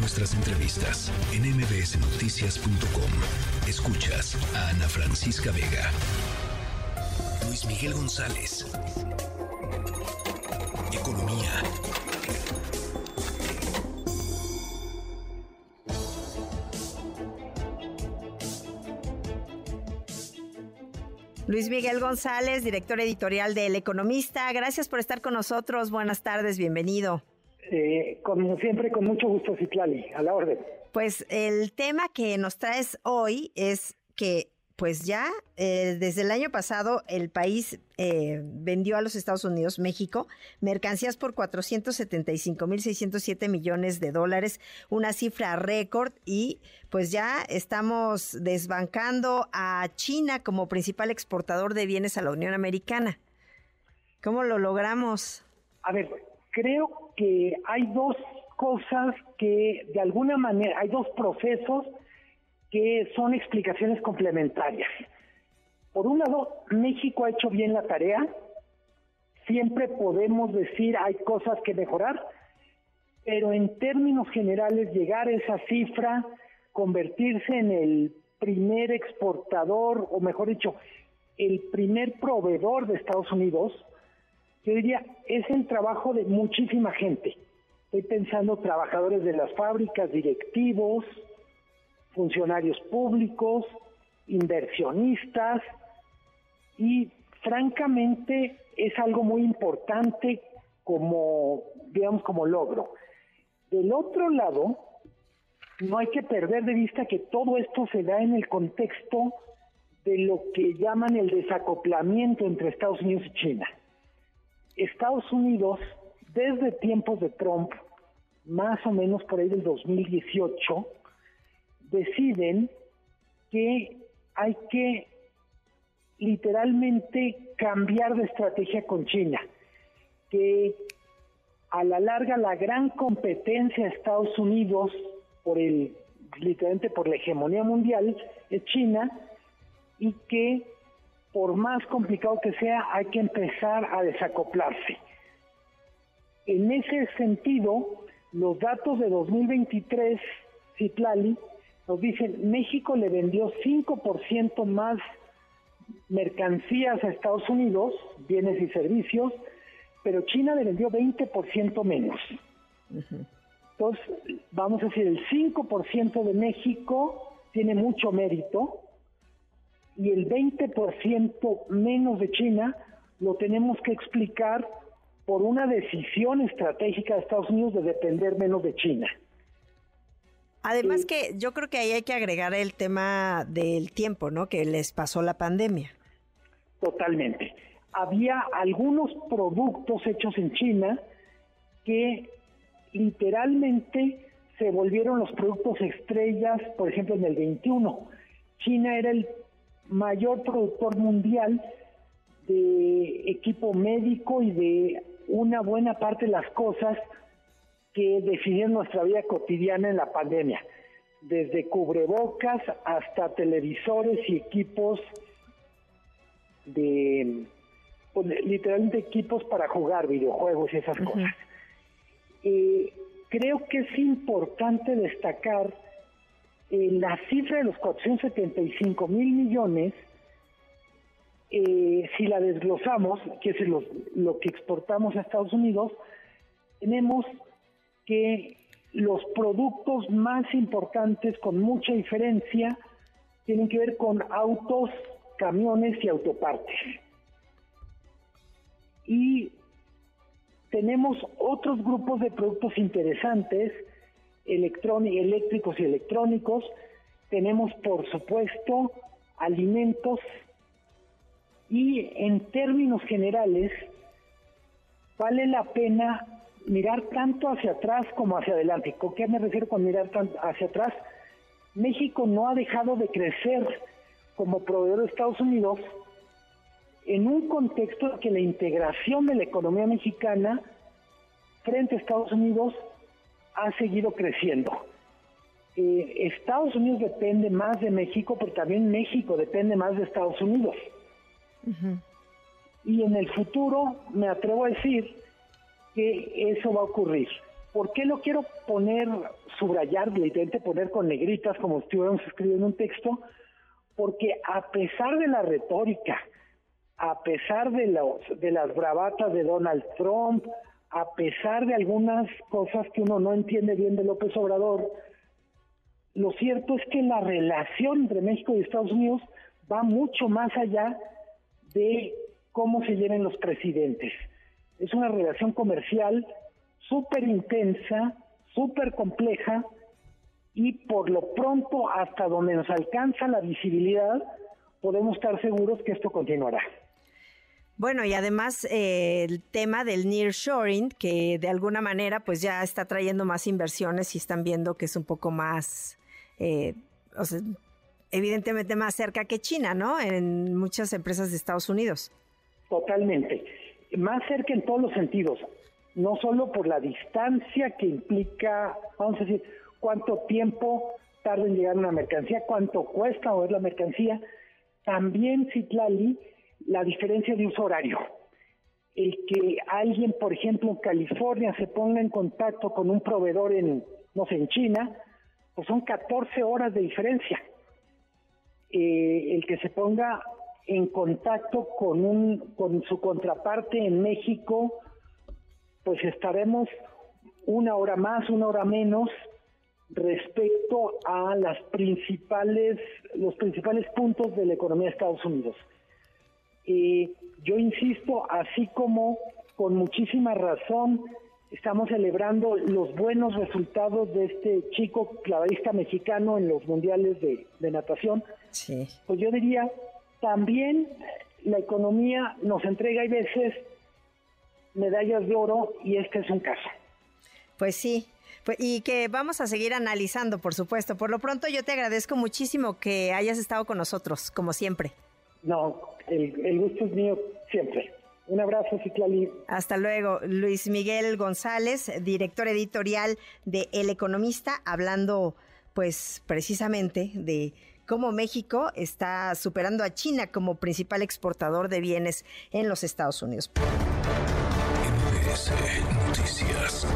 nuestras entrevistas en mbsnoticias.com. Escuchas a Ana Francisca Vega. Luis Miguel González. Economía. Luis Miguel González, director editorial de El Economista. Gracias por estar con nosotros. Buenas tardes, bienvenido. Eh, como siempre, con mucho gusto, Citlali, a la orden. Pues el tema que nos traes hoy es que pues ya eh, desde el año pasado el país eh, vendió a los Estados Unidos, México, mercancías por 475.607 millones de dólares, una cifra récord y pues ya estamos desbancando a China como principal exportador de bienes a la Unión Americana. ¿Cómo lo logramos? A ver, creo que hay dos cosas que de alguna manera, hay dos procesos que son explicaciones complementarias. Por un lado, México ha hecho bien la tarea, siempre podemos decir hay cosas que mejorar, pero en términos generales llegar a esa cifra, convertirse en el primer exportador, o mejor dicho, el primer proveedor de Estados Unidos, yo diría, es el trabajo de muchísima gente. Estoy pensando trabajadores de las fábricas, directivos, funcionarios públicos, inversionistas y francamente es algo muy importante como, digamos, como logro. Del otro lado, no hay que perder de vista que todo esto se da en el contexto de lo que llaman el desacoplamiento entre Estados Unidos y China. Estados Unidos, desde tiempos de Trump, más o menos por ahí del 2018, deciden que hay que literalmente cambiar de estrategia con China, que a la larga la gran competencia de Estados Unidos por el literalmente por la hegemonía mundial es China y que por más complicado que sea hay que empezar a desacoplarse. En ese sentido, los datos de 2023, Citlali, nos dicen, México le vendió 5% más mercancías a Estados Unidos, bienes y servicios, pero China le vendió 20% menos. Entonces, vamos a decir, el 5% de México tiene mucho mérito y el 20% menos de China lo tenemos que explicar por una decisión estratégica de Estados Unidos de depender menos de China. Además que yo creo que ahí hay que agregar el tema del tiempo, ¿no? Que les pasó la pandemia. Totalmente. Había algunos productos hechos en China que literalmente se volvieron los productos estrellas, por ejemplo, en el 21. China era el mayor productor mundial de equipo médico y de una buena parte de las cosas que definen nuestra vida cotidiana en la pandemia, desde cubrebocas hasta televisores y equipos de, pues, literalmente equipos para jugar videojuegos y esas cosas. Eh, creo que es importante destacar la cifra de los 475 mil millones, eh, si la desglosamos, que es lo, lo que exportamos a Estados Unidos, tenemos que los productos más importantes con mucha diferencia tienen que ver con autos, camiones y autopartes. Y tenemos otros grupos de productos interesantes, eléctricos y electrónicos. Tenemos, por supuesto, alimentos. Y en términos generales, vale la pena mirar tanto hacia atrás como hacia adelante. ¿Con qué me refiero con mirar hacia atrás? México no ha dejado de crecer como proveedor de Estados Unidos en un contexto en que la integración de la economía mexicana frente a Estados Unidos ha seguido creciendo. Eh, Estados Unidos depende más de México, pero también México depende más de Estados Unidos. Y en el futuro, me atrevo a decir, que eso va a ocurrir. ¿Por qué lo quiero poner subrayar, literalmente poner con negritas como si estuviéramos escribiendo un texto, porque a pesar de la retórica, a pesar de, los, de las bravatas de Donald Trump, a pesar de algunas cosas que uno no entiende bien de López Obrador, lo cierto es que la relación entre México y Estados Unidos va mucho más allá de cómo se lleven los presidentes. Es una relación comercial súper intensa, súper compleja y por lo pronto hasta donde nos alcanza la visibilidad podemos estar seguros que esto continuará. Bueno, y además eh, el tema del nearshoring, que de alguna manera pues ya está trayendo más inversiones y están viendo que es un poco más, eh, o sea, evidentemente más cerca que China, ¿no? En muchas empresas de Estados Unidos. Totalmente. Más cerca en todos los sentidos, no solo por la distancia que implica, vamos a decir, cuánto tiempo tarda en llegar una mercancía, cuánto cuesta mover la mercancía, también Citlali la diferencia de uso horario. El que alguien, por ejemplo, en California se ponga en contacto con un proveedor en, no sé, en China, pues son 14 horas de diferencia. Eh, el que se ponga en contacto con, un, con su contraparte en México, pues estaremos una hora más, una hora menos respecto a las principales, los principales puntos de la economía de Estados Unidos. Eh, yo insisto, así como con muchísima razón estamos celebrando los buenos resultados de este chico clavadista mexicano en los mundiales de, natación, sí. pues yo diría, también la economía nos entrega a veces medallas de oro y este es un caso. Pues sí, pues, y que vamos a seguir analizando, por supuesto. Por lo pronto yo te agradezco muchísimo que hayas estado con nosotros, como siempre. No, el, gusto es mío siempre. Un abrazo, Citlali. Hasta luego. Luis Miguel González, director editorial de El Economista, hablando pues precisamente de cómo México está superando a China como principal exportador de bienes en los Estados Unidos. Noticias.